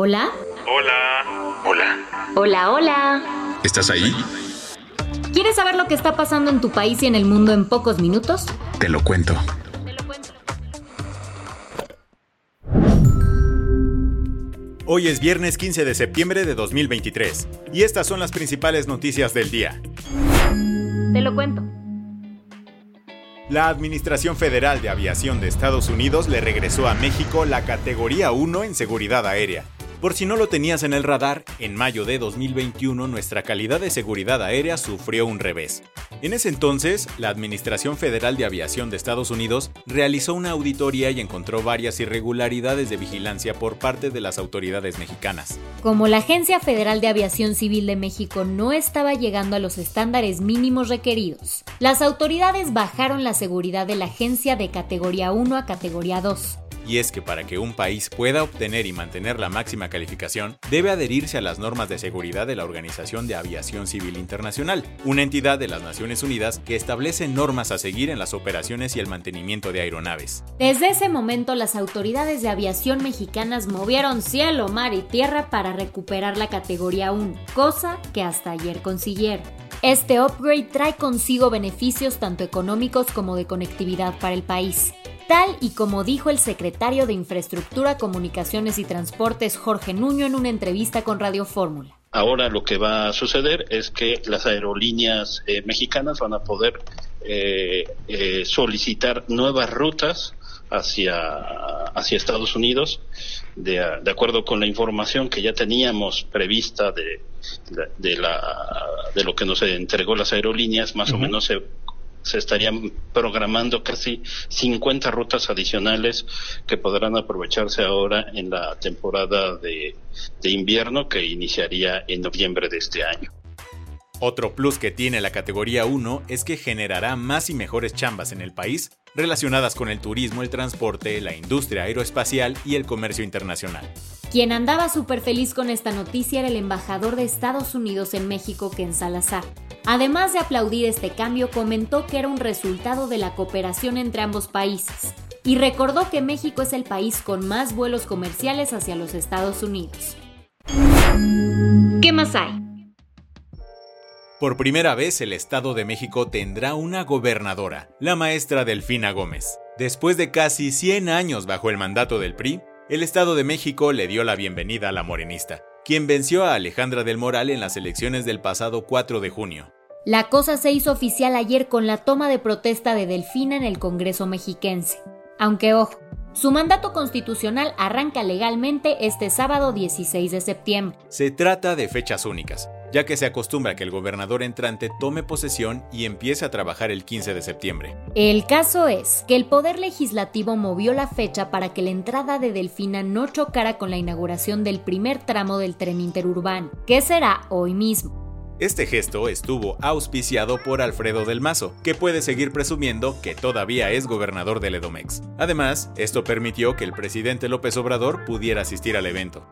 Hola. Hola. Hola. Hola, hola. ¿Estás ahí? ¿Quieres saber lo que está pasando en tu país y en el mundo en pocos minutos? Te lo cuento. Te lo cuento. Hoy es viernes 15 de septiembre de 2023 y estas son las principales noticias del día. Te lo cuento. La Administración Federal de Aviación de Estados Unidos le regresó a México la categoría 1 en seguridad aérea. Por si no lo tenías en el radar, en mayo de 2021 nuestra calidad de seguridad aérea sufrió un revés. En ese entonces, la Administración Federal de Aviación de Estados Unidos realizó una auditoría y encontró varias irregularidades de vigilancia por parte de las autoridades mexicanas. Como la Agencia Federal de Aviación Civil de México no estaba llegando a los estándares mínimos requeridos, las autoridades bajaron la seguridad de la agencia de categoría 1 a categoría 2. Y es que para que un país pueda obtener y mantener la máxima calificación, debe adherirse a las normas de seguridad de la Organización de Aviación Civil Internacional, una entidad de las Naciones Unidas que establece normas a seguir en las operaciones y el mantenimiento de aeronaves. Desde ese momento las autoridades de aviación mexicanas movieron cielo, mar y tierra para recuperar la categoría 1, cosa que hasta ayer consiguieron. Este upgrade trae consigo beneficios tanto económicos como de conectividad para el país. Tal y como dijo el secretario de Infraestructura, Comunicaciones y Transportes Jorge Nuño en una entrevista con Radio Fórmula. Ahora lo que va a suceder es que las aerolíneas eh, mexicanas van a poder eh, eh, solicitar nuevas rutas hacia, hacia Estados Unidos, de, de, acuerdo con la información que ya teníamos prevista de, de, la, de lo que nos entregó las aerolíneas, más uh -huh. o menos se se estarían programando casi 50 rutas adicionales que podrán aprovecharse ahora en la temporada de, de, invierno que iniciaría en noviembre de este año. Otro plus que tiene la categoría 1 es que generará más y mejores chambas en el país relacionadas con el turismo, el transporte, la industria aeroespacial y el comercio internacional. Quien andaba súper feliz con esta noticia era el embajador de Estados Unidos en México, Ken Salazar. Además de aplaudir este cambio, comentó que era un resultado de la cooperación entre ambos países y recordó que México es el país con más vuelos comerciales hacia los Estados Unidos. ¿Qué más hay? Por primera vez el Estado de México tendrá una gobernadora, la maestra Delfina Gómez. Después de casi 100 años bajo el mandato del PRI, el Estado de México le dio la bienvenida a la morenista, quien venció a Alejandra del Moral en las elecciones del pasado 4 de junio. La cosa se hizo oficial ayer con la toma de protesta de Delfina en el Congreso mexiquense. Aunque ojo, su mandato constitucional arranca legalmente este sábado 16 de septiembre. Se trata de fechas únicas, ya que se acostumbra que el gobernador entrante tome posesión y empiece a trabajar el 15 de septiembre. El caso es que el Poder Legislativo movió la fecha para que la entrada de Delfina no chocara con la inauguración del primer tramo del tren interurbano, que será hoy mismo. Este gesto estuvo auspiciado por Alfredo del Mazo, que puede seguir presumiendo que todavía es gobernador del Edomex. Además, esto permitió que el presidente López Obrador pudiera asistir al evento.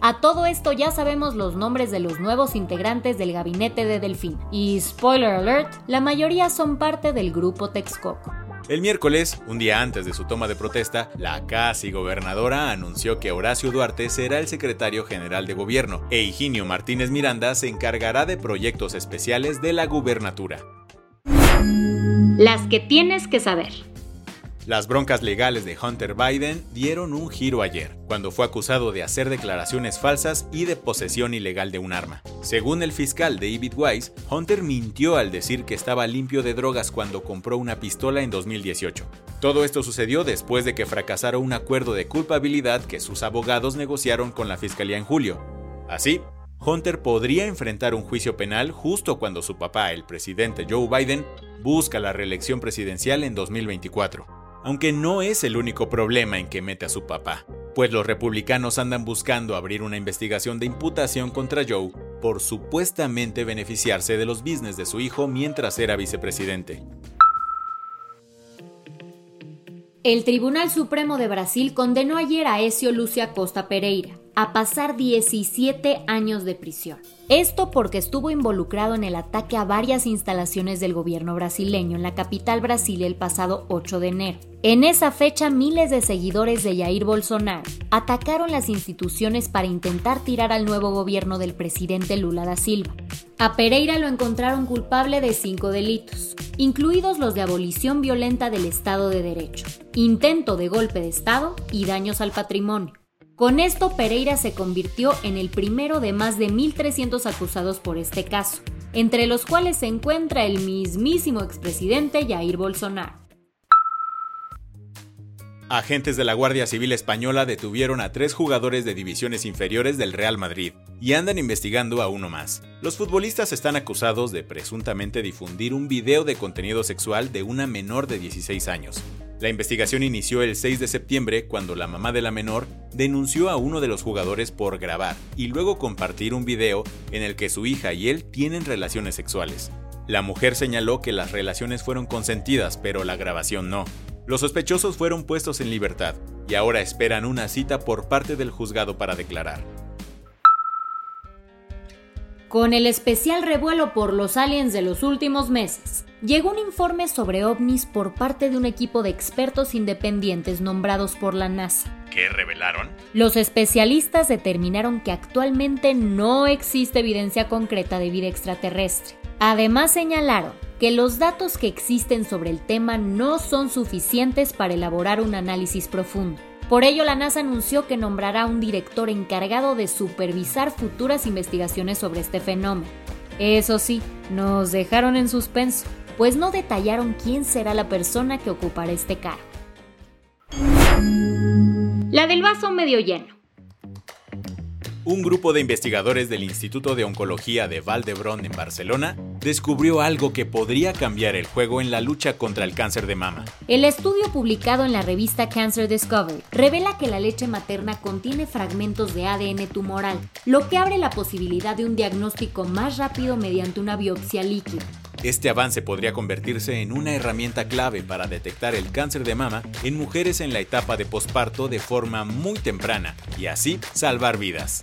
A todo esto ya sabemos los nombres de los nuevos integrantes del gabinete de Delfín. Y spoiler alert, la mayoría son parte del grupo Texcoco. El miércoles, un día antes de su toma de protesta, la casi gobernadora anunció que Horacio Duarte será el secretario general de gobierno e Higinio Martínez Miranda se encargará de proyectos especiales de la gubernatura. Las que tienes que saber. Las broncas legales de Hunter Biden dieron un giro ayer, cuando fue acusado de hacer declaraciones falsas y de posesión ilegal de un arma. Según el fiscal David Weiss, Hunter mintió al decir que estaba limpio de drogas cuando compró una pistola en 2018. Todo esto sucedió después de que fracasara un acuerdo de culpabilidad que sus abogados negociaron con la fiscalía en julio. Así, Hunter podría enfrentar un juicio penal justo cuando su papá, el presidente Joe Biden, busca la reelección presidencial en 2024. Aunque no es el único problema en que mete a su papá, pues los republicanos andan buscando abrir una investigación de imputación contra Joe por supuestamente beneficiarse de los business de su hijo mientras era vicepresidente. El Tribunal Supremo de Brasil condenó ayer a Ezio Lucia Costa Pereira a pasar 17 años de prisión. Esto porque estuvo involucrado en el ataque a varias instalaciones del gobierno brasileño en la capital Brasil el pasado 8 de enero. En esa fecha, miles de seguidores de Jair Bolsonaro atacaron las instituciones para intentar tirar al nuevo gobierno del presidente Lula da Silva. A Pereira lo encontraron culpable de cinco delitos, incluidos los de abolición violenta del Estado de Derecho, intento de golpe de Estado y daños al patrimonio. Con esto, Pereira se convirtió en el primero de más de 1.300 acusados por este caso, entre los cuales se encuentra el mismísimo expresidente Jair Bolsonaro. Agentes de la Guardia Civil Española detuvieron a tres jugadores de divisiones inferiores del Real Madrid y andan investigando a uno más. Los futbolistas están acusados de presuntamente difundir un video de contenido sexual de una menor de 16 años. La investigación inició el 6 de septiembre cuando la mamá de la menor denunció a uno de los jugadores por grabar y luego compartir un video en el que su hija y él tienen relaciones sexuales. La mujer señaló que las relaciones fueron consentidas, pero la grabación no. Los sospechosos fueron puestos en libertad y ahora esperan una cita por parte del juzgado para declarar. Con el especial revuelo por los aliens de los últimos meses, llegó un informe sobre ovnis por parte de un equipo de expertos independientes nombrados por la NASA. ¿Qué revelaron? Los especialistas determinaron que actualmente no existe evidencia concreta de vida extraterrestre. Además señalaron que los datos que existen sobre el tema no son suficientes para elaborar un análisis profundo. Por ello, la NASA anunció que nombrará un director encargado de supervisar futuras investigaciones sobre este fenómeno. Eso sí, nos dejaron en suspenso, pues no detallaron quién será la persona que ocupará este cargo. La del vaso medio lleno. Un grupo de investigadores del Instituto de Oncología de Valdebrón en Barcelona descubrió algo que podría cambiar el juego en la lucha contra el cáncer de mama. El estudio publicado en la revista Cancer Discovery revela que la leche materna contiene fragmentos de ADN tumoral, lo que abre la posibilidad de un diagnóstico más rápido mediante una biopsia líquida. Este avance podría convertirse en una herramienta clave para detectar el cáncer de mama en mujeres en la etapa de posparto de forma muy temprana y así salvar vidas.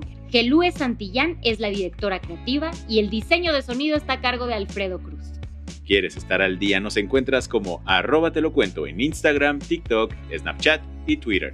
Ermenger. Gelúe Santillán es la directora creativa y el diseño de sonido está a cargo de Alfredo Cruz. ¿Quieres estar al día? Nos encuentras como arroba te lo cuento en Instagram, TikTok, Snapchat y Twitter.